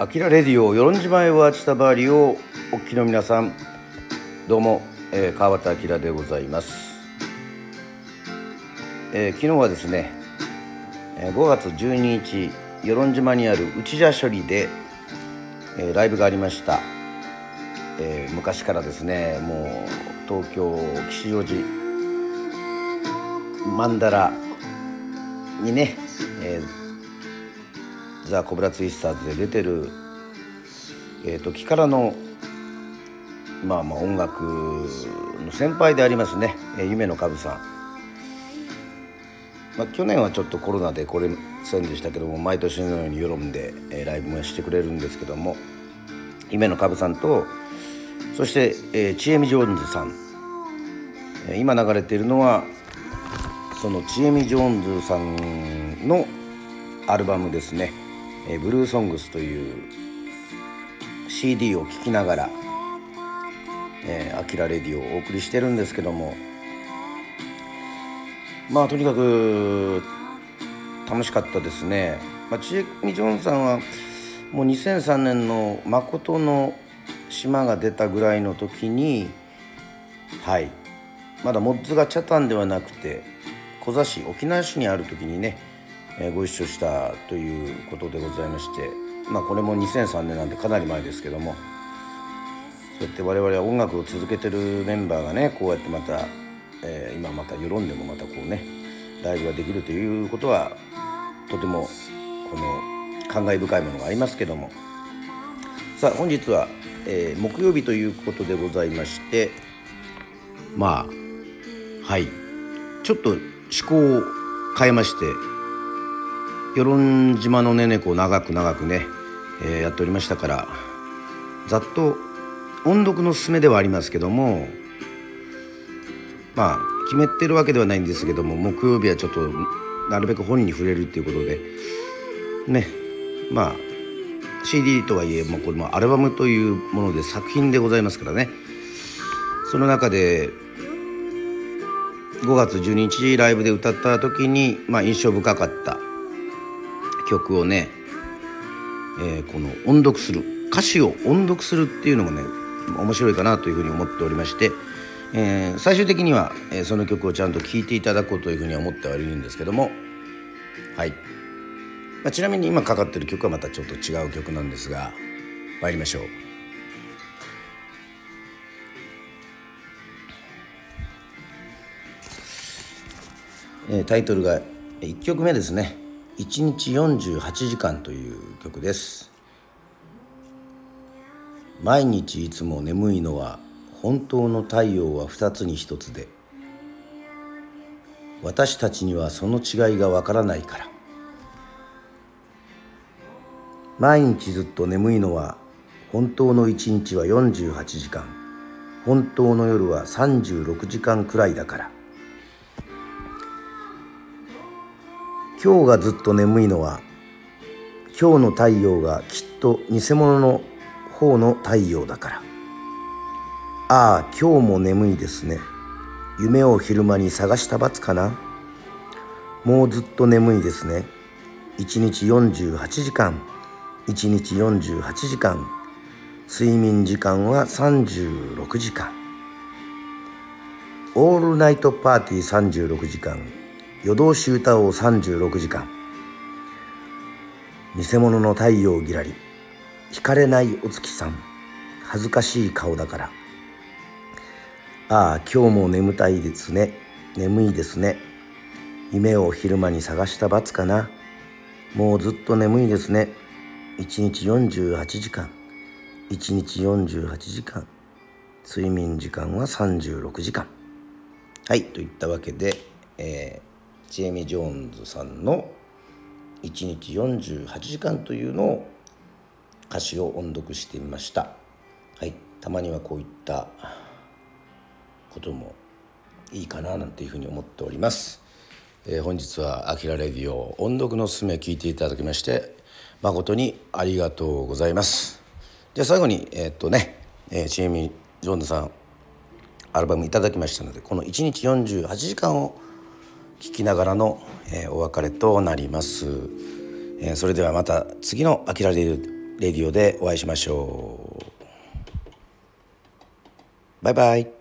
アキラレディオ与論島へはチタバーリをお聞きの皆さんどうも、えー、川端明でございます、えー、昨日はですね5月12日与論島にある内社処理で、えー、ライブがありました、えー、昔からですねもう東京吉祥寺曼荼羅にね、えーザ・コブラツイスターズで出てる、えー、時からのまあまあ音楽の先輩でありますね、えー、夢の株さん、まあ、去年はちょっとコロナで来れませんでしたけども毎年のように世論で、えー、ライブもしてくれるんですけども夢の株さんとそして、えー、ちえみジョーンズさん、えー、今流れているのはそのちえみジョーンズさんのアルバムですね。えブルーソングスという CD を聴きながら「えー、アキラレディ」をお送りしてるんですけどもまあとにかく楽しかったですね。まあ、チエミ・ジョンさんはもう2003年の「誠の島」が出たぐらいの時にはいまだモッズがチャタンではなくてコザ市沖縄市にある時にねご一緒したということでございましてまあこれも2003年なんでかなり前ですけどもそうやって我々は音楽を続けてるメンバーがねこうやってまた、えー、今また世論でもまたこうねライブができるということはとてもこの感慨深いものがありますけども。さあ本日は、えー、木曜日ということでございましてまあはいちょっと思考を変えまして与論島のねねこを長く長くね、えー、やっておりましたからざっと音読のすすめではありますけどもまあ決めてるわけではないんですけども木曜日はちょっとなるべく本に触れるっていうことでねまあ CD とはいえもうこれもアルバムというもので作品でございますからね。その中で5月12日ライブで歌った時に、まあ、印象深かった曲をね、えー、この音読する歌詞を音読するっていうのもね面白いかなというふうに思っておりまして、えー、最終的には、えー、その曲をちゃんと聴いていただこうというふうに思ってはいるんですけどもはい、まあ、ちなみに今かかってる曲はまたちょっと違う曲なんですが参りましょう。えー、タイトルが1曲目ですね1日48時間という曲です。毎日いつも眠いのは本当の太陽は2つに1つで私たちにはその違いがわからないから。毎日ずっと眠いのは本当の一日は48時間本当の夜は36時間くらいだから。今日がずっと眠いのは今日の太陽がきっと偽物の方の太陽だから。ああ今日も眠いですね。夢を昼間に探した罰かな。もうずっと眠いですね。1日48時間。1日48時間。睡眠時間は36時間。オールナイトパーティー36時間。夜通し歌おう36時間。偽物の太陽ぎらり惹かれないお月さん。恥ずかしい顔だから。ああ今日も眠たいですね。眠いですね。夢を昼間に探した罰かな。もうずっと眠いですね。1日48時間。1日48時間。睡眠時間は36時間。はいといったわけで、えージェイミー・ジョーンズさんの「1日48時間」というのを歌詞を音読してみました。はい、たまにはこういったこともいいかななんていうふうに思っております。えー、本日は「あきらレディオ」音読のすすめ聞いていただきまして誠にありがとうございます。じゃあ最後にえー、っとね、えー、チエミ・ジョーンズさんアルバムいただきましたのでこの1日48時間を聞きながらの、えー、お別れとなります、えー、それではまた次の「あきらレデレディオでお会いしましょう。バイバイ。